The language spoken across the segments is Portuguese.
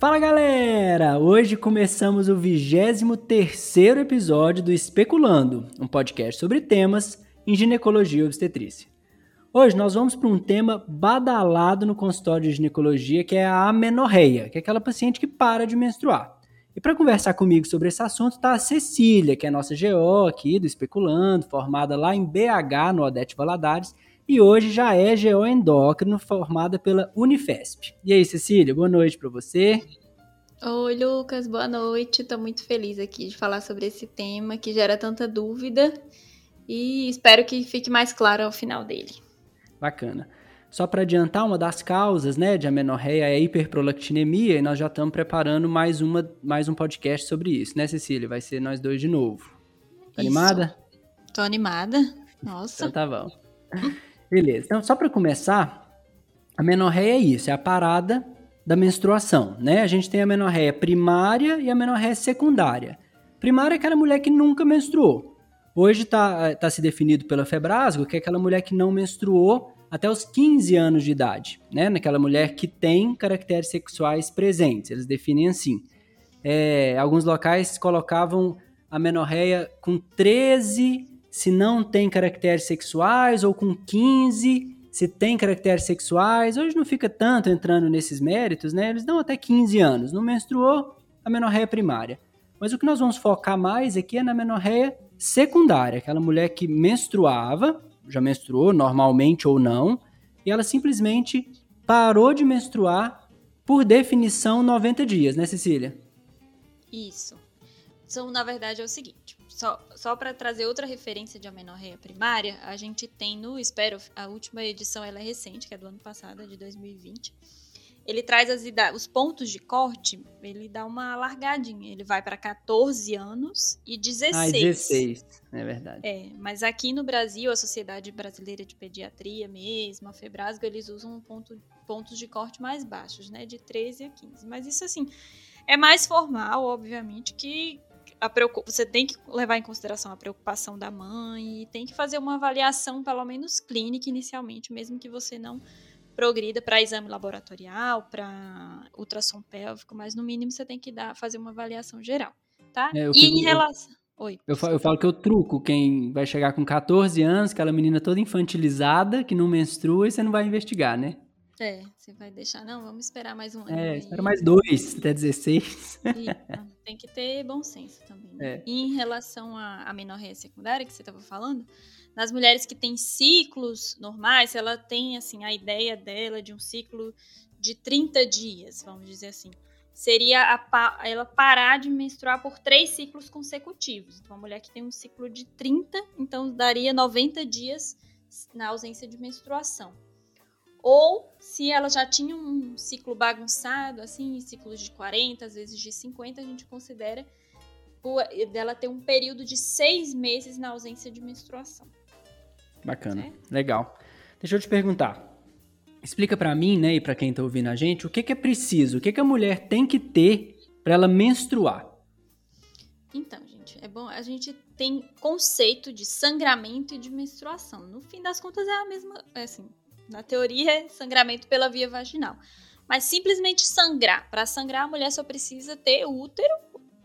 Fala galera! Hoje começamos o 23 episódio do Especulando, um podcast sobre temas em ginecologia e obstetrícia. Hoje nós vamos para um tema badalado no consultório de ginecologia, que é a amenorreia, que é aquela paciente que para de menstruar. E para conversar comigo sobre esse assunto está a Cecília, que é nossa GO aqui do Especulando, formada lá em BH, no Odete Valadares, e hoje já é GO endócrino, formada pela Unifesp. E aí, Cecília, boa noite para você. Oi, Lucas, boa noite. Estou muito feliz aqui de falar sobre esse tema que gera tanta dúvida e espero que fique mais claro ao final dele. Bacana. Só para adiantar, uma das causas né, de amenorreia é a hiperprolactinemia e nós já estamos preparando mais, uma, mais um podcast sobre isso, né, Cecília? Vai ser nós dois de novo. Tá animada? Tô animada. Nossa. Então tá bom. Beleza. Então, só para começar, a menorreia é isso, é a parada da menstruação, né? A gente tem a menorreia primária e a menorreia secundária. Primária é aquela mulher que nunca menstruou. Hoje está tá se definido pela Febrasgo que é aquela mulher que não menstruou até os 15 anos de idade, né? Naquela mulher que tem caracteres sexuais presentes. Eles definem assim. É, alguns locais colocavam a menorreia com 13 se não tem caracteres sexuais, ou com 15 se tem caracteres sexuais. Hoje não fica tanto entrando nesses méritos, né? Eles dão até 15 anos. Não menstruou, a menorreia primária. Mas o que nós vamos focar mais aqui é na menorreia secundária, aquela mulher que menstruava, já menstruou normalmente ou não, e ela simplesmente parou de menstruar por definição 90 dias, né, Cecília? Isso. Então, na verdade, é o seguinte: só, só para trazer outra referência de amenorreia primária, a gente tem no Espero, a última edição ela é recente, que é do ano passado, é de 2020. Ele traz as, os pontos de corte, ele dá uma largadinha. Ele vai para 14 anos e 16. Ah, 16, é verdade. É, mas aqui no Brasil, a Sociedade Brasileira de Pediatria mesmo, a Febrasgo, eles usam ponto, pontos de corte mais baixos, né? De 13 a 15. Mas isso, assim, é mais formal, obviamente, que você tem que levar em consideração a preocupação da mãe e tem que fazer uma avaliação, pelo menos clínica, inicialmente, mesmo que você não progrida para exame laboratorial, para ultrassom pélvico, mas no mínimo você tem que dar, fazer uma avaliação geral, tá? É, e em relação... Oi. Eu falo, eu falo que eu truco quem vai chegar com 14 anos, aquela menina toda infantilizada, que não menstrua, e você não vai investigar, né? É, você vai deixar, não, vamos esperar mais um ano. É, espera mais dois, até 16. Isso, tem que ter bom senso também. Né? É. E em relação à, à menorreia secundária que você estava falando, nas mulheres que têm ciclos normais, ela tem, assim, a ideia dela de um ciclo de 30 dias, vamos dizer assim. Seria a, ela parar de menstruar por três ciclos consecutivos. Então, uma mulher que tem um ciclo de 30, então daria 90 dias na ausência de menstruação. Ou se ela já tinha um ciclo bagunçado, assim, ciclos de 40, às vezes de 50, a gente considera dela ter um período de seis meses na ausência de menstruação. Bacana, é? legal. Deixa eu te perguntar. Explica para mim, né, e para quem tá ouvindo a gente, o que, que é preciso, o que, que a mulher tem que ter para ela menstruar? Então, gente, é bom. A gente tem conceito de sangramento e de menstruação. No fim das contas, é a mesma. É assim, na teoria, é sangramento pela via vaginal. Mas simplesmente sangrar. Para sangrar, a mulher só precisa ter útero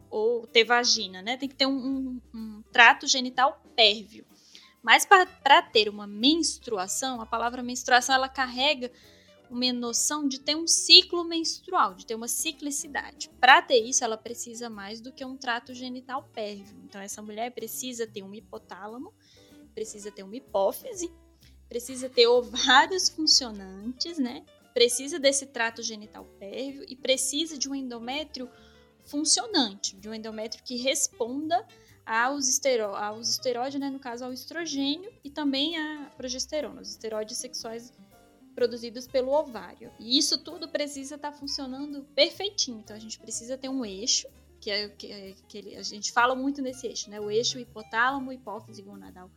ou ter vagina, né? Tem que ter um, um, um trato genital pérvio. Mas para ter uma menstruação, a palavra menstruação ela carrega uma noção de ter um ciclo menstrual, de ter uma ciclicidade. Para ter isso, ela precisa mais do que um trato genital pérvio. Então, essa mulher precisa ter um hipotálamo, precisa ter uma hipófise precisa ter ovários funcionantes, né? Precisa desse trato genital pérvio e precisa de um endométrio funcionante, de um endométrio que responda aos, esteró aos esteroides, né, no caso ao estrogênio e também à progesterona, os esteroides sexuais produzidos pelo ovário. E isso tudo precisa estar tá funcionando perfeitinho. Então a gente precisa ter um eixo, que é que, é, que a gente fala muito nesse eixo, né? O eixo hipotálamo, hipófise gonadal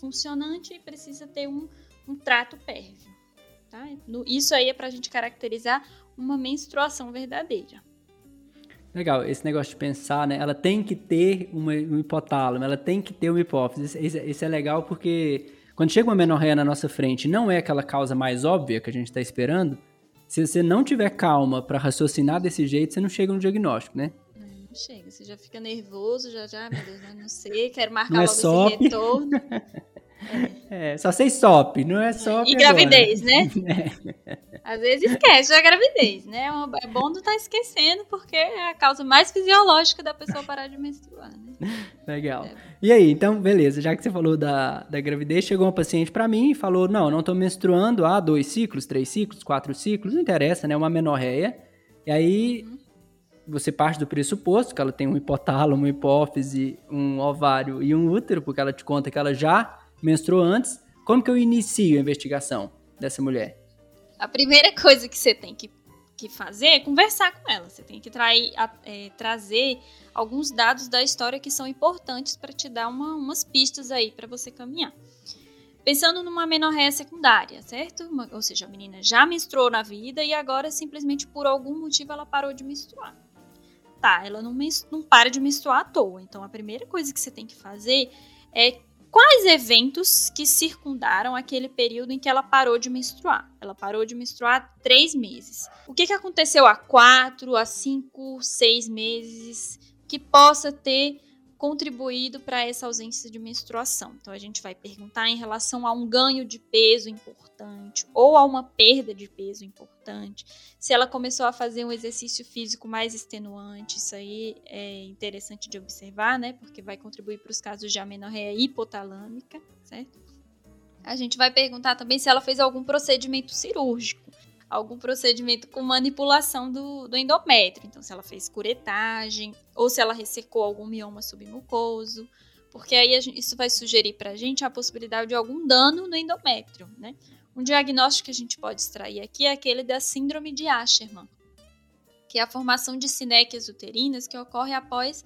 funcionante e precisa ter um, um trato pérvio. Tá? Isso aí é para a gente caracterizar uma menstruação verdadeira. Legal, esse negócio de pensar, né? Ela tem que ter uma, um hipotálamo, ela tem que ter uma hipófise. Isso é legal porque quando chega uma menorreia na nossa frente não é aquela causa mais óbvia que a gente está esperando, Se você não tiver calma para raciocinar desse jeito, você não chega no diagnóstico, né? Não chega, você já fica nervoso, já, já, meu Deus, né? não sei, quero marcar não é logo SOP. esse retorno. É. é, só sei SOP, não é SOP E gravidez, né? É. Às vezes esquece a gravidez, né? É bom não estar tá esquecendo, porque é a causa mais fisiológica da pessoa parar de menstruar, né? Legal. É. E aí, então, beleza, já que você falou da, da gravidez, chegou uma paciente para mim e falou, não, não tô menstruando há dois ciclos, três ciclos, quatro ciclos, não interessa, né? Uma menorreia. E aí, uhum você parte do pressuposto que ela tem um hipotálamo, uma hipófise, um ovário e um útero, porque ela te conta que ela já menstruou antes. Como que eu inicio a investigação dessa mulher? A primeira coisa que você tem que, que fazer é conversar com ela. Você tem que trair, é, trazer alguns dados da história que são importantes para te dar uma, umas pistas aí para você caminhar. Pensando numa menorreia secundária, certo? Uma, ou seja, a menina já menstruou na vida e agora simplesmente por algum motivo ela parou de menstruar tá, ela não, não para de menstruar à toa. Então a primeira coisa que você tem que fazer é quais eventos que circundaram aquele período em que ela parou de menstruar. Ela parou de menstruar há três meses. O que, que aconteceu há quatro, há cinco, seis meses que possa ter contribuído para essa ausência de menstruação. Então a gente vai perguntar em relação a um ganho de peso importante ou a uma perda de peso importante. Se ela começou a fazer um exercício físico mais extenuante, isso aí é interessante de observar, né? Porque vai contribuir para os casos de amenorreia hipotalâmica, certo? A gente vai perguntar também se ela fez algum procedimento cirúrgico algum procedimento com manipulação do, do endométrio. Então, se ela fez curetagem ou se ela ressecou algum mioma submucoso, porque aí gente, isso vai sugerir para a gente a possibilidade de algum dano no endométrio, né? Um diagnóstico que a gente pode extrair aqui é aquele da síndrome de Asherman, que é a formação de sinéquias uterinas que ocorre após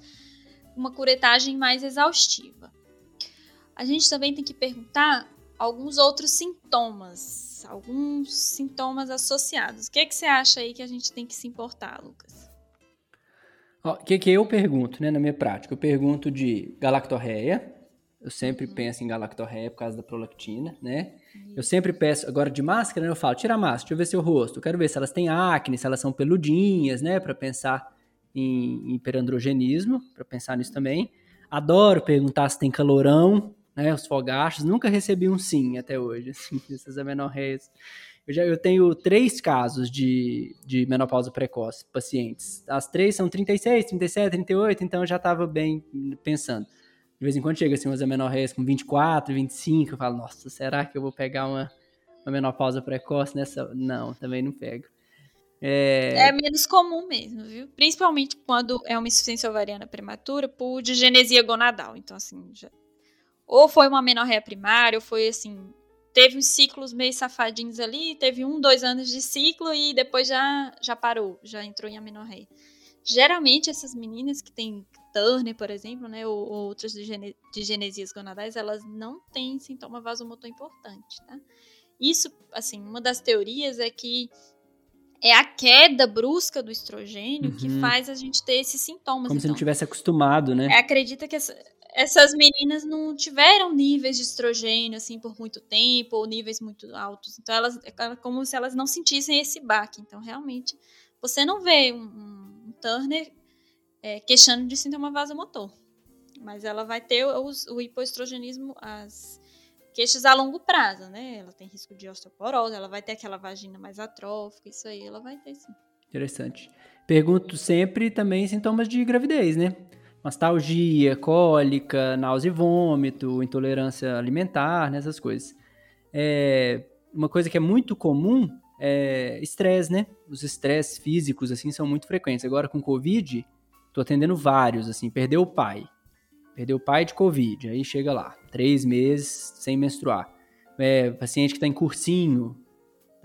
uma curetagem mais exaustiva. A gente também tem que perguntar alguns outros sintomas alguns sintomas associados. O que, é que você acha aí que a gente tem que se importar, Lucas? O que, que eu pergunto, né, na minha prática? Eu pergunto de galactorreia. Eu sempre uhum. penso em galactorreia por causa da prolactina, né? Isso. Eu sempre peço, agora de máscara, né, eu falo, tira a máscara, deixa eu ver seu rosto. Eu quero ver se elas têm acne, se elas são peludinhas, né? Para pensar em hiperandrogenismo, para pensar nisso também. Adoro perguntar se tem calorão, né, os fogachos, nunca recebi um sim até hoje, assim, essas amenorreias. Eu, já, eu tenho três casos de, de menopausa precoce, pacientes. As três são 36, 37, 38, então eu já estava bem pensando. De vez em quando chega assim umas amenorreias com 24, 25, eu falo, nossa, será que eu vou pegar uma, uma menopausa precoce nessa? Não, também não pego. É... é... menos comum mesmo, viu? Principalmente quando é uma insuficiência ovariana prematura por digenesia gonadal. Então, assim, já ou foi uma menorreia primária, ou foi assim, teve uns ciclos meio safadinhos ali, teve um, dois anos de ciclo e depois já, já parou, já entrou em amenorreia. Geralmente essas meninas que têm Turner, por exemplo, né, ou, ou outras digenesias gonadais, elas não têm sintoma vasomotor importante, tá? Isso, assim, uma das teorias é que é a queda brusca do estrogênio uhum. que faz a gente ter esses sintomas. Como então, se não então. tivesse acostumado, né? É, acredita que essa, essas meninas não tiveram níveis de estrogênio assim por muito tempo ou níveis muito altos. Então elas é como se elas não sentissem esse baque. Então realmente você não vê um, um Turner é, queixando de sintoma vasomotor, mas ela vai ter o hipoestrogenismo, as queixas a longo prazo, né? Ela tem risco de osteoporose, ela vai ter aquela vagina mais atrófica, isso aí ela vai ter sim. Interessante. Pergunto sempre também sintomas de gravidez, né? Nostalgia, cólica, náusea e vômito, intolerância alimentar, né, essas coisas. É, uma coisa que é muito comum é estresse, né? Os estresses físicos, assim, são muito frequentes. Agora, com Covid, tô atendendo vários, assim, perdeu o pai. Perdeu o pai de Covid, aí chega lá, três meses sem menstruar. É, paciente que está em cursinho,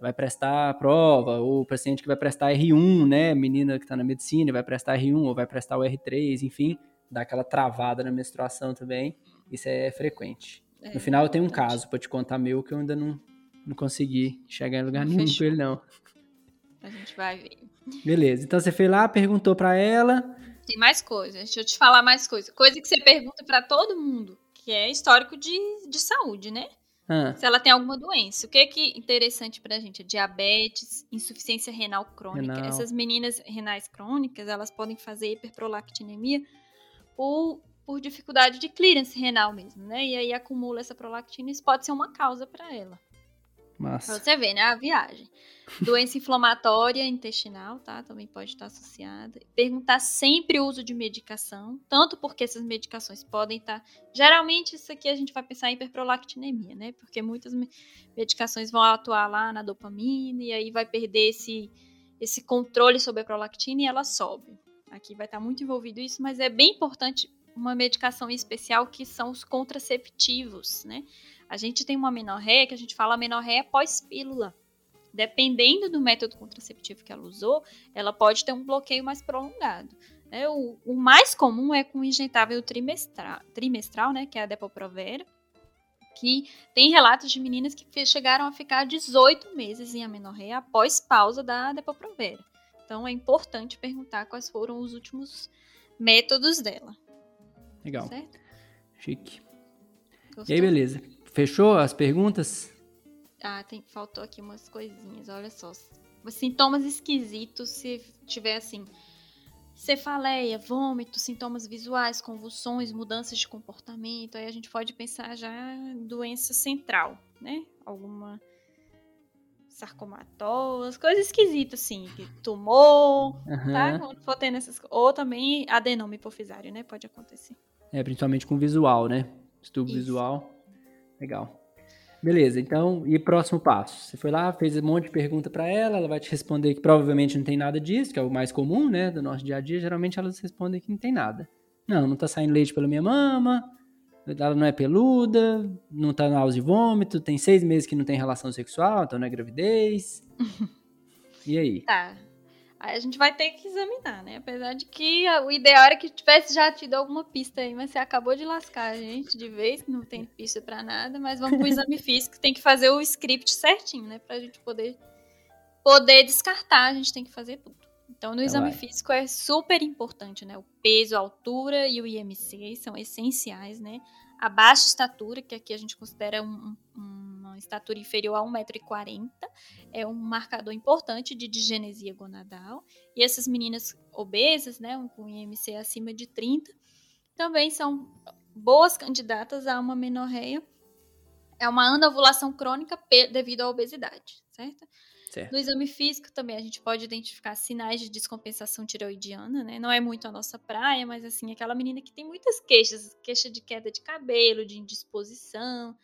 vai prestar prova, ou paciente que vai prestar R1, né? Menina que está na medicina vai prestar R1 ou vai prestar o R3, enfim dá aquela travada na menstruação também. Isso é frequente. É, no final eu tenho um caso para te contar meu que eu ainda não, não consegui chegar em lugar nenhum com ele, não. A gente vai ver. Beleza. Então você foi lá, perguntou para ela. Tem mais coisas. Deixa eu te falar mais coisas. Coisa que você pergunta para todo mundo, que é histórico de, de saúde, né? Ah. Se ela tem alguma doença. O que é que interessante pra gente? Diabetes, insuficiência renal crônica. Renal. Essas meninas renais crônicas, elas podem fazer hiperprolactinemia por, por dificuldade de clearance renal mesmo, né? E aí acumula essa prolactina, isso pode ser uma causa para ela. Massa. Pra você ver, né? A viagem. Doença inflamatória intestinal, tá? Também pode estar associada. Perguntar sempre o uso de medicação, tanto porque essas medicações podem estar. Geralmente, isso aqui a gente vai pensar em hiperprolactinemia, né? Porque muitas medicações vão atuar lá na dopamina e aí vai perder esse, esse controle sobre a prolactina e ela sobe. Aqui vai estar muito envolvido isso, mas é bem importante uma medicação especial que são os contraceptivos, né? A gente tem uma menorréia que a gente fala menorréia pós-pílula. Dependendo do método contraceptivo que ela usou, ela pode ter um bloqueio mais prolongado. É, o, o, mais comum é com injetável trimestral, trimestral, né, que é a Depo-Provera, que tem relatos de meninas que chegaram a ficar 18 meses em amenorreia após pausa da Depo-Provera. Então é importante perguntar quais foram os últimos métodos dela. Legal. Certo? Chique. Gostou? E aí, beleza. Fechou as perguntas? Ah, tem, faltou aqui umas coisinhas, olha só. Sintomas esquisitos, se tiver assim, cefaleia, vômito, sintomas visuais, convulsões, mudanças de comportamento, aí a gente pode pensar já em doença central, né? Alguma sarcomatose, coisas esquisitas, assim, tumor, uhum. tá? Quando for tendo essas Ou também adenoma hipofisário, né? Pode acontecer. É, principalmente com visual, né? Estudo visual. Legal. Beleza, então, e próximo passo? Você foi lá, fez um monte de pergunta para ela, ela vai te responder que provavelmente não tem nada disso, que é o mais comum, né, do nosso dia a dia. Geralmente elas respondem que não tem nada. Não, não tá saindo leite pela minha mama, ela não é peluda, não tá náusea e vômito, tem seis meses que não tem relação sexual, então não é gravidez. e aí? Tá. Aí a gente vai ter que examinar, né? Apesar de que o ideal era que tivesse já tido alguma pista aí, mas você acabou de lascar a gente de vez, não tem pista para nada, mas vamos pro exame físico, tem que fazer o script certinho, né? Pra gente poder, poder descartar, a gente tem que fazer tudo. Então, no exame físico é super importante, né? O peso, a altura e o IMC são essenciais, né? A baixa estatura, que aqui a gente considera um, um estatura inferior a 1,40m, é um marcador importante de digenesia gonadal. E essas meninas obesas, né, com IMC acima de 30, também são boas candidatas a uma menorreia. É uma anovulação crônica devido à obesidade, certo? Certo? No exame físico também a gente pode identificar sinais de descompensação tiroidiana, né? Não é muito a nossa praia, mas assim, aquela menina que tem muitas queixas, queixa de queda de cabelo, de indisposição,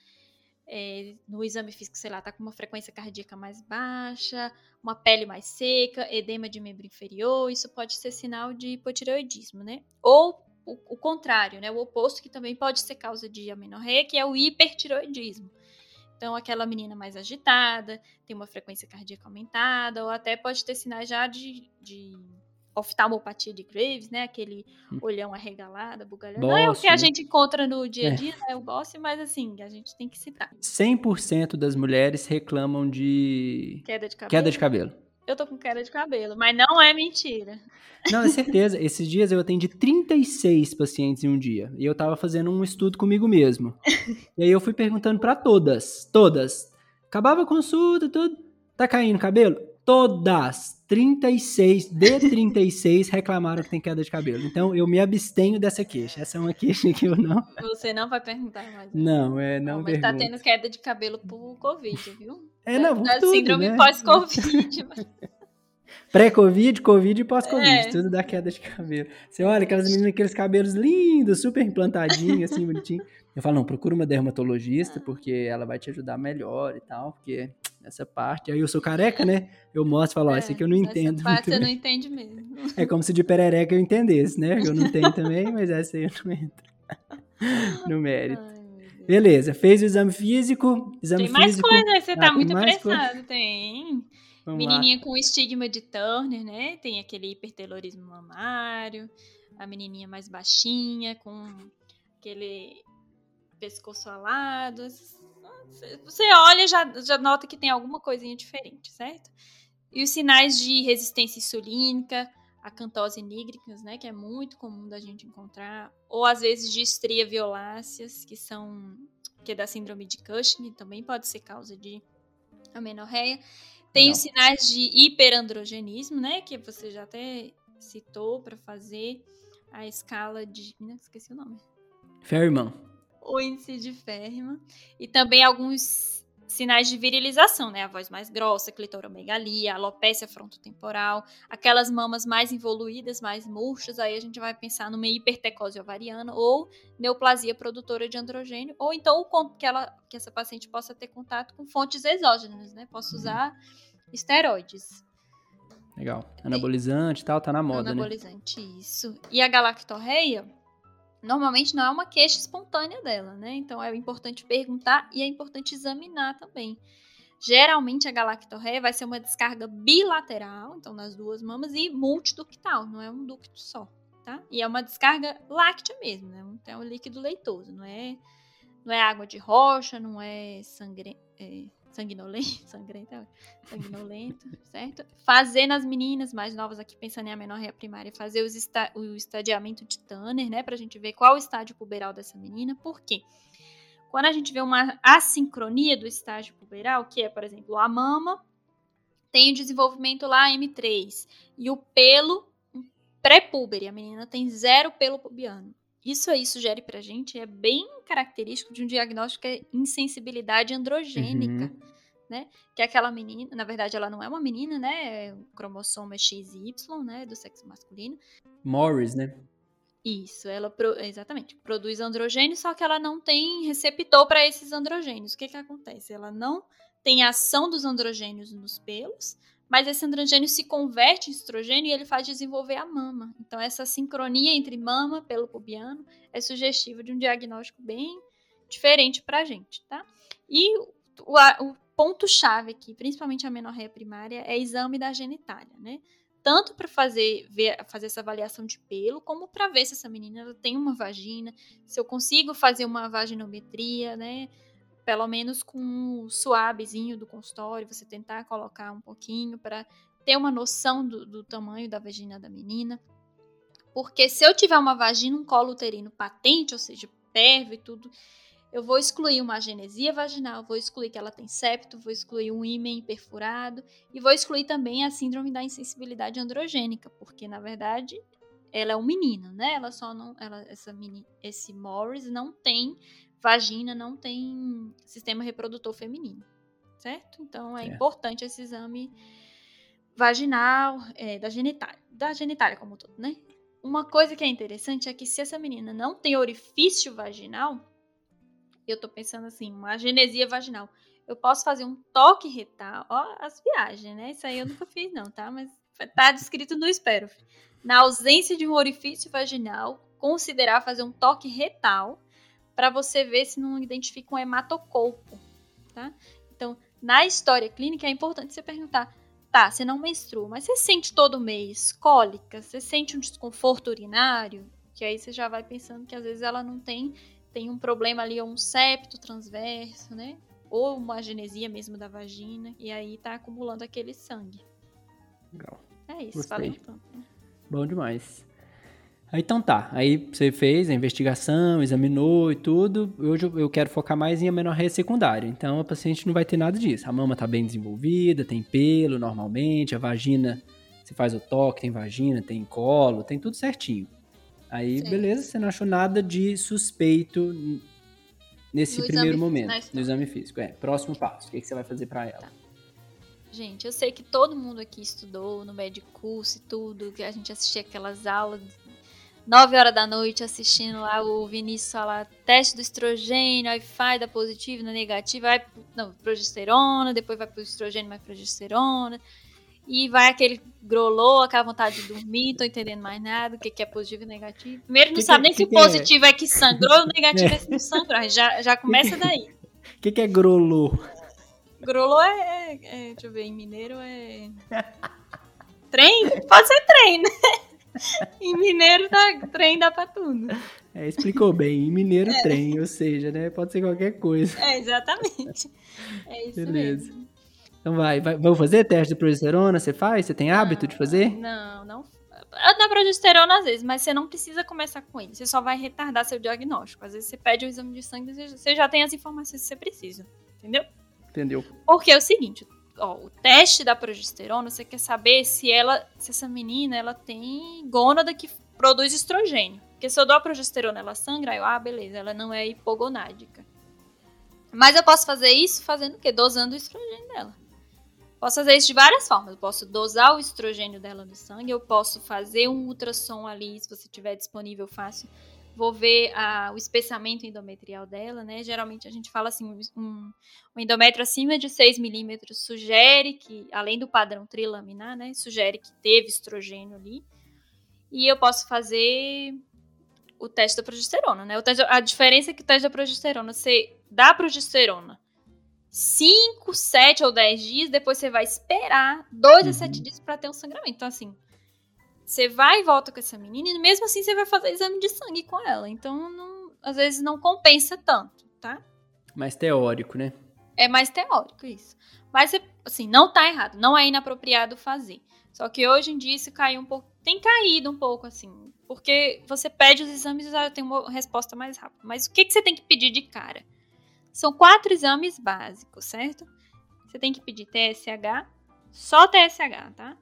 é, no exame físico, sei lá, tá com uma frequência cardíaca mais baixa, uma pele mais seca, edema de membro inferior, isso pode ser sinal de hipotireoidismo, né? Ou o, o contrário, né? O oposto, que também pode ser causa de amenorreia, que é o hipertireoidismo. Então, aquela menina mais agitada, tem uma frequência cardíaca aumentada, ou até pode ter sinais já de, de oftalmopatia de Graves, né? Aquele hum. olhão arregalado, bugalhão. Não é o que a gente encontra no dia a é. dia, é. né? O boss, mas assim, a gente tem que citar. 100% das mulheres reclamam de queda de cabelo. Queda de cabelo. Eu tô com queda de cabelo, mas não é mentira. Não, é certeza. Esses dias eu atendi 36 pacientes em um dia. E eu tava fazendo um estudo comigo mesmo. e aí eu fui perguntando para todas, todas. Acabava a consulta, tudo. Tá caindo cabelo? Todas, 36 de 36 reclamaram que tem queda de cabelo. Então eu me abstenho dessa queixa. Essa é uma queixa que eu não. Você não vai perguntar mais. Né? Não, é não. não mas tá tendo queda de cabelo por Covid, viu? É, não, por tudo, Síndrome né? pós-Covid. Pré-Covid, Covid e pós-Covid, é. tudo dá queda de cabelo. Você olha aquelas meninas, aqueles cabelos lindos, super implantadinhos, assim, bonitinho. Eu falo, não, procura uma dermatologista, porque ela vai te ajudar melhor e tal, porque essa parte. Aí eu sou careca, né? Eu mostro e falo, ó, é, isso aqui eu não entendo. Essa parte você não entende mesmo. É como se de perereca eu entendesse, né? Eu não tenho também, mas essa aí eu não entro no mérito. Ai, Beleza, fez o exame físico. Exame tem mais físico. coisa, você tá ah, muito apressado, tem. Vamos menininha lá. com estigma de Turner, né? Tem aquele hipertelorismo mamário. A menininha mais baixinha, com aquele pescoço alado. Você olha e já, já nota que tem alguma coisinha diferente, certo? E os sinais de resistência insulínica, a cantose nigricans, né, que é muito comum da gente encontrar, ou às vezes de estria violáceas, que são que é da síndrome de Cushing, também pode ser causa de amenorreia. Tem Não. os sinais de hiperandrogenismo, né? Que você já até citou para fazer a escala de. Não, esqueci o nome. Ferriman. O índice de Ferriman. E também alguns sinais de virilização, né? A voz mais grossa, clitoromegalia, alopécia frontotemporal, aquelas mamas mais involuídas, mais murchas, aí a gente vai pensar numa hipertecose ovariana ou neoplasia produtora de androgênio, ou então que, ela, que essa paciente possa ter contato com fontes exógenas, né? Posso uhum. usar esteroides. Legal. Anabolizante e tal, tá na moda, Anabolizante, né? isso. E a galactorreia, normalmente não é uma queixa espontânea dela, né? Então é importante perguntar e é importante examinar também. Geralmente a galactorreia vai ser uma descarga bilateral, então nas duas mamas, e multiductal, não é um ducto só, tá? E é uma descarga láctea mesmo, né? É um líquido leitoso, não é, não é água de rocha, não é sangue, é, sanguinolento, sangrento, sanguinolento, certo? Fazer nas meninas mais novas aqui, pensando em amenorreia primária, fazer os esta, o estadiamento de Tanner, né, pra gente ver qual o estágio puberal dessa menina, por quê? Quando a gente vê uma assincronia do estágio puberal, que é, por exemplo, a mama tem o desenvolvimento lá M3 e o pelo pré-púbere, a menina tem zero pelo pubiano. Isso aí sugere pra gente, é bem característico de um diagnóstico que é insensibilidade androgênica. Uhum. Né? Que é aquela menina, na verdade ela não é uma menina, né? O cromossomo é XY, né? Do sexo masculino. Morris, né? Isso, ela pro, exatamente produz androgênios, só que ela não tem receptor para esses androgênios. O que que acontece? Ela não tem ação dos androgênios nos pelos, mas esse androgênio se converte em estrogênio e ele faz desenvolver a mama. Então, essa sincronia entre mama pelo pubiano é sugestiva de um diagnóstico bem diferente para a gente, tá? E o, o ponto-chave aqui, principalmente a menorreia primária, é exame da genitália, né? Tanto para fazer, ver, fazer essa avaliação de pelo, como para ver se essa menina tem uma vagina, se eu consigo fazer uma vaginometria, né? Pelo menos com o suavezinho do consultório, você tentar colocar um pouquinho para ter uma noção do, do, tamanho da vagina da menina. Porque se eu tiver uma vagina, um colo uterino patente, ou seja, pervo e tudo, eu vou excluir uma genesia vaginal, vou excluir que ela tem septo, vou excluir um ímen perfurado e vou excluir também a síndrome da insensibilidade androgênica, porque na verdade ela é um menino, né? Ela só não, ela, essa mini, esse Morris não tem vagina não tem sistema reprodutor feminino, certo? Então é certo. importante esse exame vaginal, é, da genitália, da genitália como todo, né? Uma coisa que é interessante é que se essa menina não tem orifício vaginal, eu tô pensando assim, uma genesia vaginal, eu posso fazer um toque retal, ó, as viagens, né? Isso aí eu nunca fiz não, tá? Mas tá descrito no espero. Na ausência de um orifício vaginal, considerar fazer um toque retal para você ver se não identifica um hematocolpo, tá? Então, na história clínica é importante você perguntar, tá, você não menstrua, mas você sente todo mês cólica, você sente um desconforto urinário, que aí você já vai pensando que às vezes ela não tem, tem um problema ali, ou um septo transverso, né? Ou uma genesia mesmo da vagina, e aí tá acumulando aquele sangue. Legal. É isso, falei tanto. Né? Bom demais. Aí, então tá, aí você fez a investigação, examinou e tudo. Hoje eu quero focar mais em amenorreia secundária. Então a paciente não vai ter nada disso. A mama tá bem desenvolvida, tem pelo normalmente, a vagina, você faz o toque, tem vagina, tem colo, tem tudo certinho. Aí, Sim. beleza, você não achou nada de suspeito nesse no primeiro momento, né, no exame físico. É, próximo passo, o que, que você vai fazer para ela? Tá. Gente, eu sei que todo mundo aqui estudou no médico curso e tudo, que a gente assistia aquelas aulas 9 horas da noite assistindo lá o Vinícius falar teste do estrogênio, aí faz da positiva, na negativa, vai não, progesterona, depois vai pro estrogênio mais progesterona. E vai aquele grolô, aquela vontade de dormir, tô entendendo mais nada, o que, que é positivo e negativo. Primeiro não que sabe que, nem que se o positivo é? é? que sangrou ou o negativo é, é se não sangrou. Já, já começa daí. O que, que é grolô? Grolô é, é, é, Deixa eu ver, em mineiro é. Trem? Pode ser trem, né? Em mineiro, tá, trem dá pra tudo. É, explicou bem. Em mineiro, é. trem, ou seja, né? Pode ser qualquer coisa. É, exatamente. É isso Beleza. mesmo. Então vai, vai, vamos fazer teste de progesterona? Você faz? Você tem hábito não, de fazer? Não, não. Na progesterona, às vezes, mas você não precisa começar com ele. Você só vai retardar seu diagnóstico. Às vezes você pede o exame de sangue e você já tem as informações que você precisa. Entendeu? Entendeu. Porque é o seguinte, ó, o teste da progesterona, você quer saber se ela, se essa menina, ela tem gônada que produz estrogênio. Porque se eu dou a progesterona, ela sangra, eu, ah, beleza, ela não é hipogonádica. Mas eu posso fazer isso fazendo o quê? Dosando o estrogênio dela. Posso fazer isso de várias formas. Eu posso dosar o estrogênio dela no sangue, eu posso fazer um ultrassom ali, se você tiver disponível fácil. Vou ver a, o espessamento endometrial dela, né? Geralmente a gente fala assim, um, um endométrio acima de 6 milímetros sugere que, além do padrão trilaminar, né? Sugere que teve estrogênio ali. E eu posso fazer o teste da progesterona, né? Teste, a diferença é que o teste da progesterona, você dá progesterona 5, 7 ou 10 dias, depois você vai esperar 2 uhum. a 7 dias para ter um sangramento. Então, assim, você vai e volta com essa menina e mesmo assim você vai fazer exame de sangue com ela. Então, não, às vezes não compensa tanto, tá? Mais teórico, né? É mais teórico isso. Mas, assim, não tá errado. Não é inapropriado fazer. Só que hoje em dia isso caiu um pouco. Tem caído um pouco, assim. Porque você pede os exames e já tem uma resposta mais rápida. Mas o que, que você tem que pedir de cara? São quatro exames básicos, certo? Você tem que pedir TSH, só TSH, tá?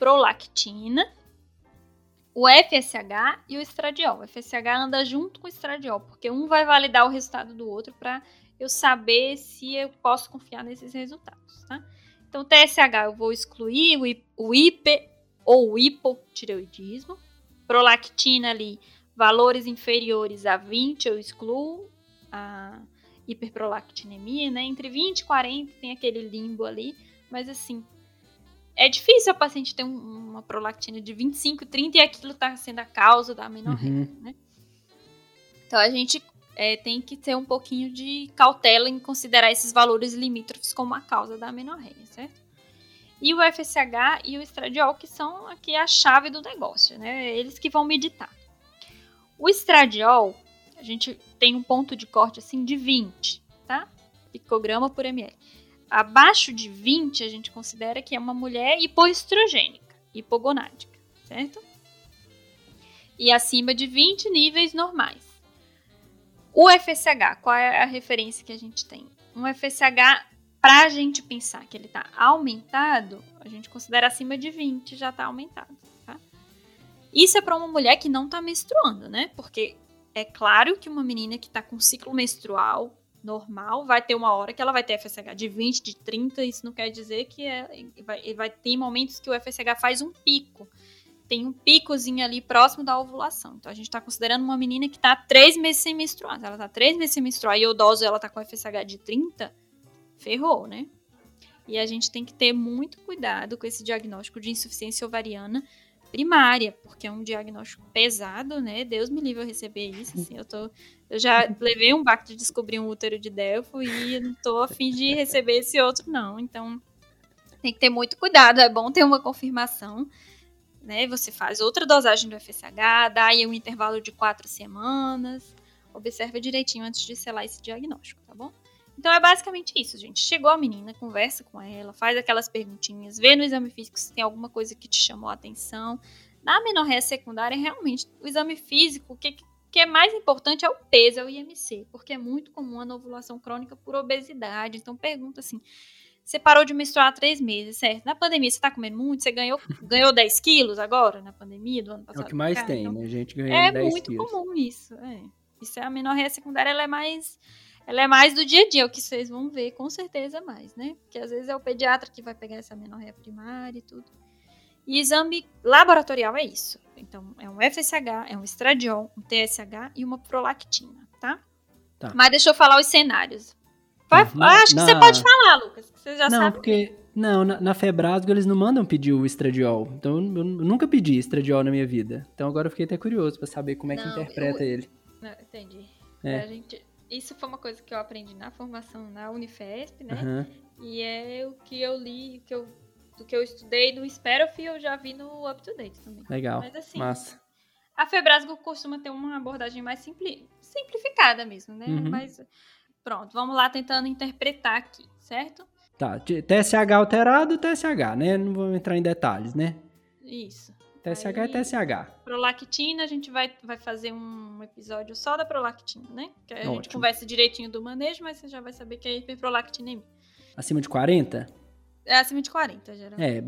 Prolactina, o FSH e o estradiol. O FSH anda junto com o estradiol, porque um vai validar o resultado do outro para eu saber se eu posso confiar nesses resultados, tá? Então, TSH eu vou excluir o IP ou o hipotireoidismo. Prolactina ali, valores inferiores a 20 eu excluo. A hiperprolactinemia, né? Entre 20 e 40 tem aquele limbo ali, mas assim, é difícil a paciente ter um, uma prolactina de 25, 30 e aquilo tá sendo a causa da amenorreia, uhum. né? Então a gente é, tem que ter um pouquinho de cautela em considerar esses valores limítrofes como a causa da amenorreia, certo? E o FSH e o estradiol, que são aqui a chave do negócio, né? Eles que vão meditar. O estradiol, a gente tem um ponto de corte assim de 20, tá? Picograma por ml. Abaixo de 20, a gente considera que é uma mulher hipoestrogênica, hipogonádica, certo? E acima de 20, níveis normais. O FSH, qual é a referência que a gente tem? Um FSH, para a gente pensar que ele está aumentado, a gente considera acima de 20 já está aumentado, tá? Isso é para uma mulher que não está menstruando, né? Porque é claro que uma menina que está com ciclo menstrual normal vai ter uma hora que ela vai ter FSH de 20, de 30. Isso não quer dizer que é, vai, vai ter momentos que o FSH faz um pico. Tem um picozinho ali próximo da ovulação. Então a gente está considerando uma menina que está três meses sem menstruar. Se ela está três meses sem menstruar e eu doso ela está com FSH de 30, ferrou, né? E a gente tem que ter muito cuidado com esse diagnóstico de insuficiência ovariana, primária, porque é um diagnóstico pesado, né? Deus me livre eu receber isso, assim, eu tô... Eu já levei um baque de descobrir um útero de Delfo e não tô afim de receber esse outro, não. Então, tem que ter muito cuidado, é bom ter uma confirmação, né? Você faz outra dosagem do FSH, dá aí um intervalo de quatro semanas, observa direitinho antes de selar esse diagnóstico, tá bom? Então é basicamente isso, gente. Chegou a menina, conversa com ela, faz aquelas perguntinhas, vê no exame físico se tem alguma coisa que te chamou a atenção. Na menorreia secundária, realmente, o exame físico, o que, que é mais importante é o peso, é o IMC, porque é muito comum a ovulação crônica por obesidade. Então pergunta assim: você parou de menstruar há três meses, certo? Na pandemia, você tá comendo muito? Você ganhou, ganhou 10 quilos agora, na pandemia do ano passado? É o que mais tem, então, né? Gente ganhando é 10 muito comum isso. É. Isso é a menorreia secundária, ela é mais ela é mais do dia a dia, o que vocês vão ver com certeza mais, né? Porque às vezes é o pediatra que vai pegar essa menorreia primária e tudo. E exame laboratorial é isso. Então, é um FSH, é um estradiol, um TSH e uma prolactina, tá? tá. Mas deixa eu falar os cenários. Vai, na, acho que na... você pode falar, Lucas, você já não, sabe. Porque, não, na, na Febrasgo eles não mandam pedir o estradiol. Então, eu, eu nunca pedi estradiol na minha vida. Então, agora eu fiquei até curioso para saber como é que não, interpreta eu... ele. Não, entendi. É. A gente isso foi uma coisa que eu aprendi na formação na Unifesp, né? Uhum. E é o que eu li, que eu, do que eu estudei no Sperof eu já vi no Up to Date também. Legal. Mas assim, Massa. a Febrasgo costuma ter uma abordagem mais simpli, simplificada mesmo, né? Uhum. Mas pronto, vamos lá tentando interpretar aqui, certo? Tá, TSH alterado, TSH, né? Não vou entrar em detalhes, né? Isso. TSH é Aí, é TSH. Prolactina, a gente vai, vai fazer um episódio só da prolactina, né? Que a Ótimo. gente conversa direitinho do manejo, mas você já vai saber que é hiperprolactinemia. Acima de 40? É acima de 40, geralmente. É,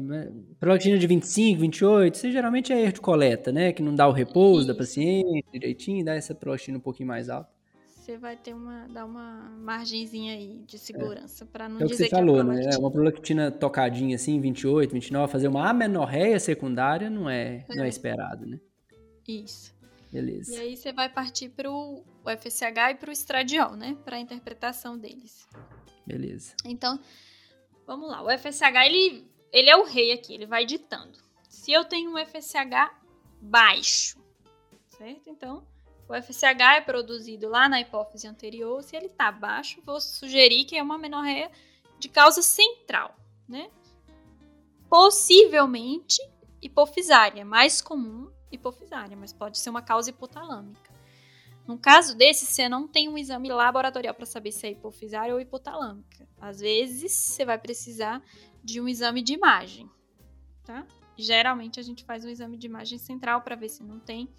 prolactina de 25, 28, isso geralmente é erro de coleta, né? Que não dá o repouso isso. da paciente direitinho, dá essa prolactina um pouquinho mais alta você vai ter uma dar uma margenzinha aí de segurança é. para não é o que você que falou, né? É uma prolactina tocadinha assim, 28, 29, fazer uma amenorreia secundária não é, é. não é esperado, né? Isso. Beleza. E aí você vai partir para o FSH e para o estradiol, né? Para a interpretação deles. Beleza. Então, vamos lá. O FSH ele ele é o rei aqui, ele vai ditando. Se eu tenho um FSH baixo, certo? Então, o FSH é produzido lá na hipófise anterior. Se ele está baixo, vou sugerir que é uma menorreia de causa central, né? Possivelmente hipofisária, mais comum hipofisária, mas pode ser uma causa hipotalâmica. No caso desse, você não tem um exame laboratorial para saber se é hipofisária ou hipotalâmica. Às vezes, você vai precisar de um exame de imagem, tá? Geralmente a gente faz um exame de imagem central para ver se não tem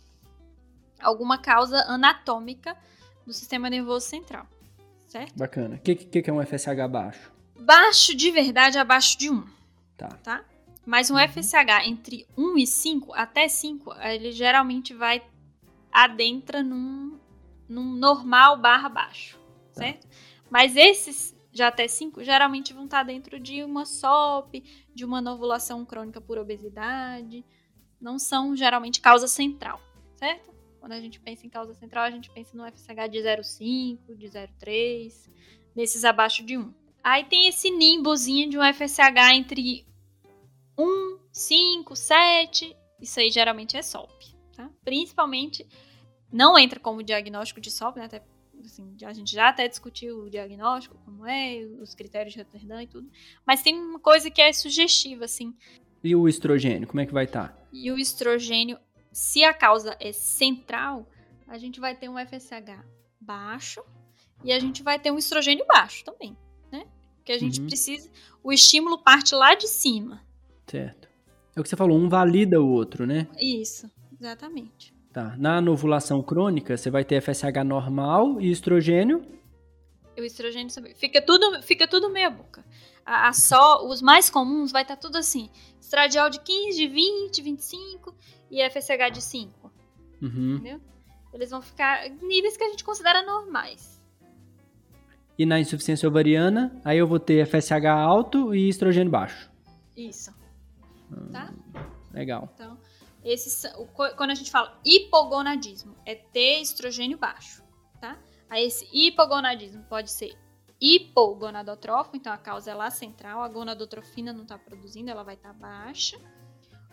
alguma causa anatômica do sistema nervoso central, certo? Bacana. O que, que, que é um FSH baixo? Baixo de verdade abaixo de 1. Tá. tá? Mas um uhum. FSH entre 1 e 5, até 5, ele geralmente vai adentra num, num normal barra baixo, tá. certo? Mas esses já até 5 geralmente vão estar dentro de uma SOP, de uma novulação crônica por obesidade. Não são geralmente causa central, certo? Quando a gente pensa em causa central, a gente pensa no FSH de 0,5, de 0,3, nesses abaixo de 1. Aí tem esse nimbozinho de um FSH entre 1, 5, 7. Isso aí geralmente é SOP, tá? Principalmente não entra como diagnóstico de SOP, né? Até, assim, a gente já até discutiu o diagnóstico, como é, os critérios de Rotterdam e tudo. Mas tem uma coisa que é sugestiva, assim. E o estrogênio, como é que vai estar? Tá? E o estrogênio se a causa é central, a gente vai ter um FSH baixo e a gente vai ter um estrogênio baixo também, né? Porque a gente uhum. precisa. O estímulo parte lá de cima. Certo. É o que você falou, um valida o outro, né? Isso, exatamente. Tá. Na novulação crônica, você vai ter FSH normal e estrogênio. O estrogênio também. Fica tudo, fica tudo meia boca. A, a só, os mais comuns vai estar tá tudo assim. Estradiol de 15, de 20, 25 e FSH de 5. Uhum. Entendeu? Eles vão ficar níveis que a gente considera normais. E na insuficiência ovariana, aí eu vou ter FSH alto e estrogênio baixo. Isso. Hum, tá? Legal. Então, esse, quando a gente fala hipogonadismo, é ter estrogênio baixo, tá? Aí esse hipogonadismo pode ser hipogonadotrófico, então a causa é lá central, a gonadotrofina não está produzindo, ela vai estar tá baixa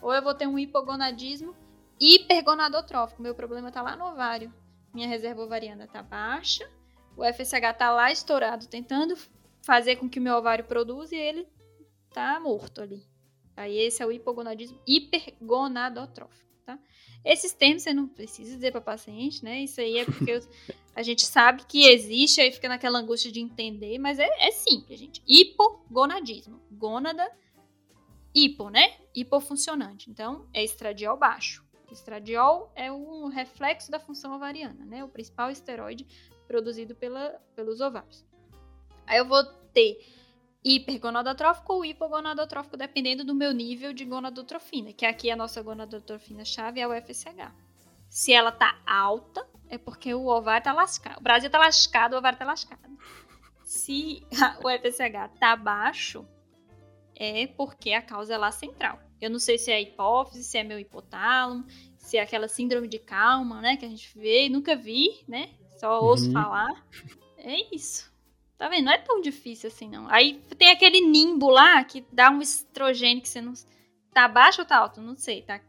ou eu vou ter um hipogonadismo hipergonadotrófico. Meu problema está lá no ovário. Minha reserva ovariana está baixa, o FSH está lá estourado, tentando fazer com que o meu ovário produza e ele está morto ali. Aí esse é o hipogonadismo hipergonadotrófico, tá? Esses termos você não precisa dizer para paciente, né? Isso aí é porque a gente sabe que existe, aí fica naquela angústia de entender, mas é, é simples, gente. Hipogonadismo. Gônada hipo, né? Hipofuncionante. Então, é estradiol baixo. Estradiol é um reflexo da função ovariana, né? O principal esteroide produzido pela, pelos ovários. Aí eu vou ter hipergonadotrófico ou hipogonadotrófico, dependendo do meu nível de gonadotrofina, que aqui a nossa gonadotrofina chave é o FSH. Se ela tá alta, é porque o ovário tá lascado. O Brasil tá lascado, o ovário tá lascado. Se o FSH tá baixo, é porque a causa é lá central. Eu não sei se é a hipófise, se é meu hipotálamo, se é aquela síndrome de calma, né, que a gente vê, nunca vi, né? Só ouço uhum. falar. É isso. Tá vendo? Não é tão difícil assim, não. Aí tem aquele nimbo lá que dá um estrogênio que você não. Tá baixo ou tá alto? Não sei. Tá,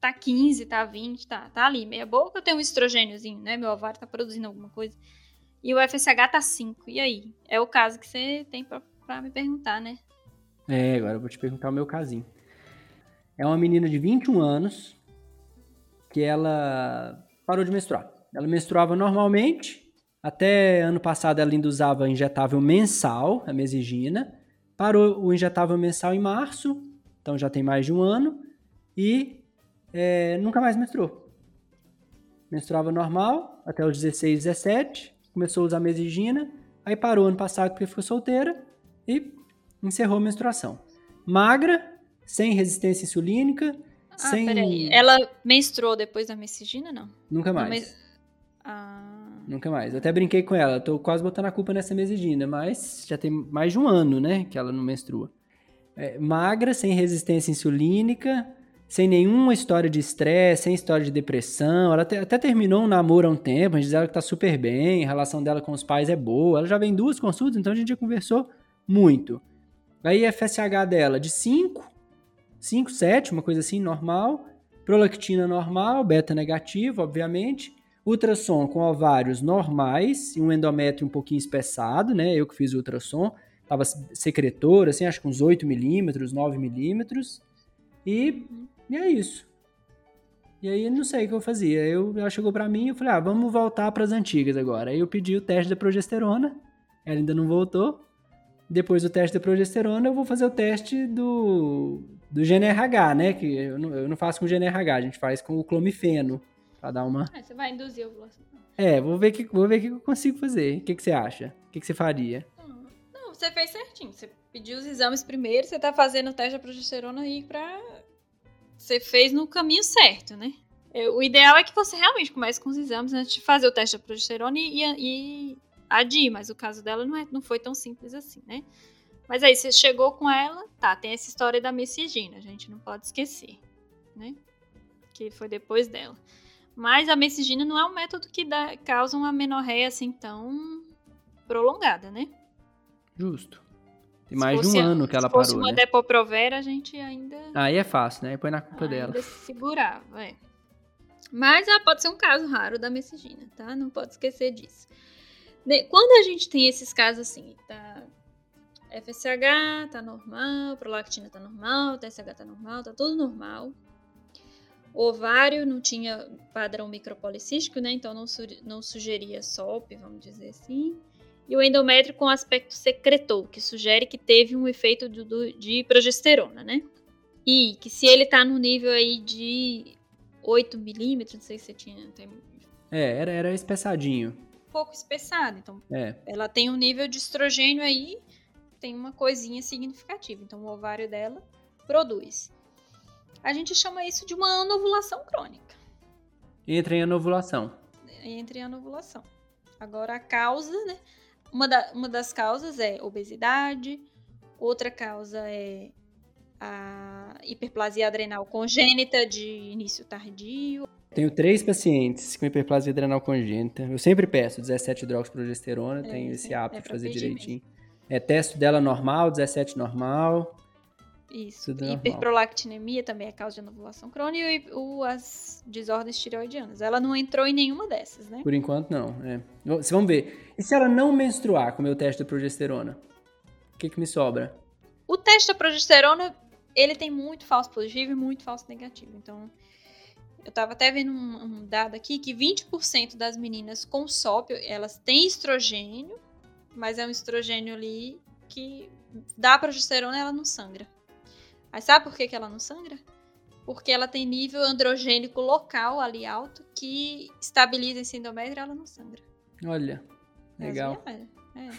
tá 15, tá 20, tá, tá ali. Meia boca eu tenho um estrogêniozinho, né? Meu ovário tá produzindo alguma coisa. E o FSH tá 5. E aí? É o caso que você tem pra, pra me perguntar, né? É, agora eu vou te perguntar o meu casinho. É uma menina de 21 anos que ela parou de menstruar. Ela menstruava normalmente, até ano passado ela ainda usava injetável mensal, a mesigina. Parou o injetável mensal em março, então já tem mais de um ano. E é, nunca mais menstruou. Menstruava normal, até os 16, 17, começou a usar mesigina, aí parou ano passado porque ficou solteira e encerrou a menstruação. Magra, sem resistência insulínica, Ah, sem... peraí. Ela menstruou depois da messigina, não? Nunca mais. mas- Ah, Nunca mais. Até brinquei com ela, tô quase botando a culpa nessa mesigina, mas já tem mais de um ano, né, que ela não menstrua. É, magra, sem resistência insulínica, sem nenhuma história de estresse, sem história de depressão. Ela até, até terminou um namoro há um tempo, a gente diz ela que tá super bem, a relação dela com os pais é boa. Ela já vem duas consultas, então a gente já conversou muito. Aí a FSH dela de 5, 5, 7, uma coisa assim, normal. Prolactina normal, beta negativo, obviamente. Ultrassom com ovários normais e um endométrio um pouquinho espessado, né? Eu que fiz o ultrassom. Tava secretor, assim, acho que uns 8 milímetros, 9 milímetros. E, e é isso. E aí, não sei o que eu fazia. Eu, ela chegou pra mim e eu falei, ah, vamos voltar pras antigas agora. Aí eu pedi o teste da progesterona. Ela ainda não voltou. Depois do teste da progesterona, eu vou fazer o teste do, do GNRH, né? Que eu não, eu não faço com o GNRH, a gente faz com o clomifeno. Pra dar uma. ah, você vai induzir ovulação. É, vou ver que, vou ver o que eu consigo fazer. O que, que você acha? O que, que você faria? Não, não, você fez certinho. Você pediu os exames primeiro, você tá fazendo o teste da progesterona aí pra. Você fez no caminho certo, né? É, O ideal é que você realmente comece com os exames antes de fazer o teste da progesterona e, e, e adir, mas o caso dela não, é, não foi tão simples assim, né? Mas aí você chegou com ela, tá, tem essa história da messigina, a gente não pode esquecer, né? Que foi depois dela. Mas a messigina não é um método que dá, causa uma menorreia assim tão prolongada, né? Justo. Tem mais de um fosse- ano que ela Se fosse parou, uma né? Depo-Provera, a gente ainda, Aí é fácil, né? Põe na culpa dela. ainda se segurava, é. Mas ah, pode ser um caso raro da messigina, tá? Não pode esquecer disso. Quando a gente tem esses casos assim, tá FSH tá normal, prolactina tá normal, TSH tá normal, tá tudo normal. O ovário não tinha padrão micropolicístico, né? Então não, su- não sugeria SOP, vamos dizer assim. E o endométrio com aspecto secretor, que sugere que teve um efeito do- de progesterona, né? E que se ele tá no nível aí de 8 milímetros, não sei se você tinha, tem É, era, era espessadinho. Pouco espessado, então É. ela tem um nível de estrogênio aí, tem uma coisinha significativa. Então, o ovário dela produz. A gente chama isso de uma anovulação crônica, Entra em anovulação. entre a anovulação. Agora, a causa, né? Uma, da- uma das causas é obesidade, outra causa é a hiperplasia adrenal congênita de início tardio. Tenho três pacientes com hiperplasia adrenal congênita. Eu sempre peço 17 hidroxiprogesterona, É, tenho esse sim, hábito é de fazer direitinho. É, testo dela normal, 17 normal. Isso. Tudo. Hiperprolactinemia também é causa de anovulação crônica e o, as desordens tireoidianas. Ela não entrou em nenhuma dessas, né? Por enquanto, não. É. Vamos ver. E se ela não menstruar com o meu teste da progesterona? O que, que me sobra? O teste da progesterona, ele tem muito falso positivo e muito falso negativo. Então, eu tava até vendo um, um dado aqui que 20% das meninas com SOP, elas têm estrogênio, mas é um estrogênio ali que dá progesterona e ela não sangra. Aí sabe por que, que ela não sangra? Porque ela tem nível androgênico local ali alto que estabiliza esse endométrio e ela não sangra. Olha, Mas legal. é, é.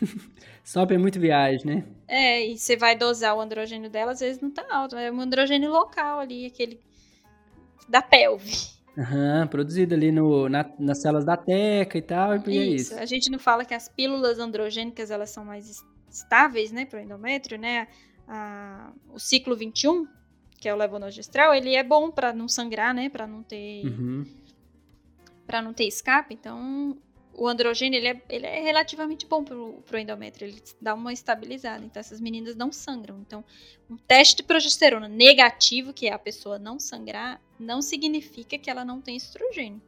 Sop é muito viagem, né? É, e você vai dosar o androgênio dela, às vezes não tá alto. É um androgênio local ali, aquele da pelve. Aham, produzido ali no, na- nas células da teca e tal, e é isso. A gente não fala que as pílulas androgênicas, elas são mais es- estáveis, né, pro endométrio, né? A- o ciclo 21, que é o levonorgestrel, ele é bom pra não sangrar, né, Pra não ter Uhum. para não ter escape. Então, o androgênio ele é, ele é relativamente bom pro, pro endométrio, ele dá uma estabilizada. Então, essas meninas não sangram. Então, um teste de progesterona negativo, que é a pessoa não sangrar, não significa que ela não tem estrogênio.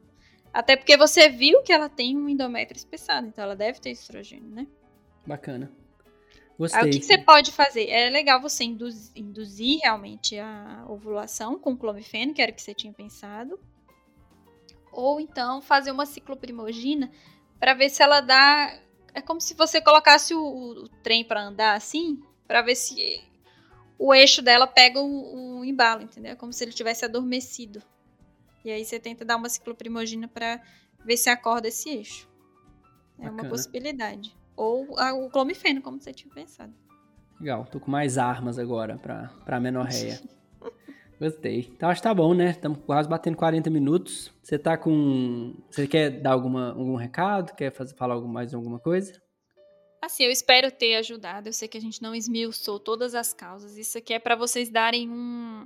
Até porque você viu que ela tem um endométrio espessado, então ela deve ter estrogênio, né? Bacana. Aí Gostei. o que, que você pode fazer? É legal você induz- induzir realmente a ovulação com clomifeno, que era o que você tinha pensado. Ou então fazer uma cicloprimogina para ver se ela dá. É como se você colocasse o, o trem para andar assim, para ver se o eixo dela pega o, o embalo, entendeu? É como se ele tivesse adormecido. E aí você tenta dar uma cicloprimogina para ver se acorda esse eixo. É Bacana. uma possibilidade. Ou o clomifeno, como você tinha pensado. Legal, tô com mais armas agora pra, pra menorreia. Gostei. Então acho que tá bom, né? Estamos quase batendo 40 minutos. Você tá com. Você quer dar alguma, algum recado? Quer fazer, falar mais alguma coisa? Assim, eu espero ter ajudado. Eu sei que a gente não esmiuçou todas as causas. Isso aqui é para vocês darem um,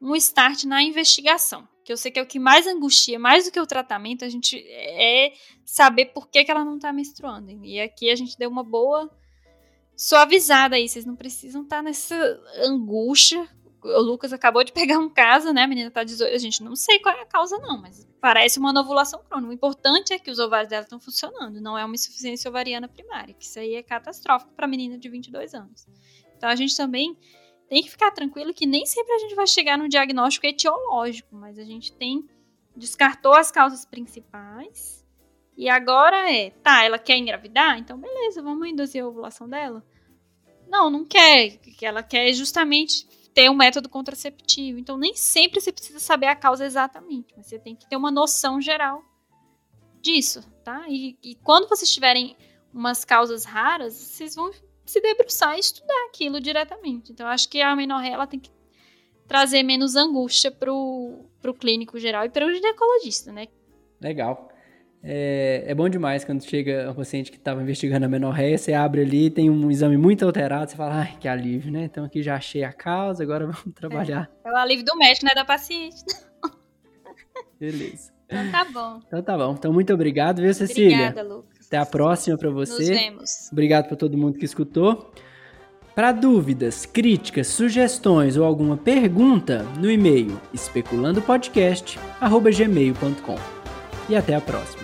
um start na investigação. Que eu sei que é o que mais angustia, mais do que o tratamento, a gente é saber por que, que ela não tá menstruando. E aqui a gente deu uma boa suavizada aí. Vocês não precisam estar tá nessa angústia o Lucas acabou de pegar um caso, né? A menina tá 18. A gente não sei qual é a causa, não, mas parece uma anovulação crônica. O importante é que os ovários dela estão funcionando, não é uma insuficiência ovariana primária, que isso aí é catastrófico para menina de 22 anos. Então a gente também tem que ficar tranquilo que nem sempre a gente vai chegar no diagnóstico etiológico, mas a gente tem descartou as causas principais. E agora é, tá, ela quer engravidar? Então beleza, vamos induzir a ovulação dela. Não, não quer. Ela quer justamente ter um método contraceptivo. Então, nem sempre você precisa saber a causa exatamente, mas você tem que ter uma noção geral disso, tá? E, e quando vocês tiverem umas causas raras, vocês vão se debruçar e estudar aquilo diretamente. Então, acho que a amenorreia ela tem que trazer menos angústia pro, pro clínico geral e para o ginecologista, né? Legal. É, é, bom demais quando chega um paciente que estava investigando a menorreia, você abre ali, tem um exame muito alterado, você fala, ai, que alívio, né? Então aqui já achei a causa, agora vamos trabalhar. É, é o alívio do médico, não é da paciente. Beleza. Então tá bom. Então tá bom. Então muito obrigado, viu, Cecília? Obrigada, Lucas. Até a próxima para você. Nos vemos. Obrigado para todo mundo que escutou. Para dúvidas, críticas, sugestões ou alguma pergunta, no e-mail especulandopodcast@gmail.com. E até a próxima.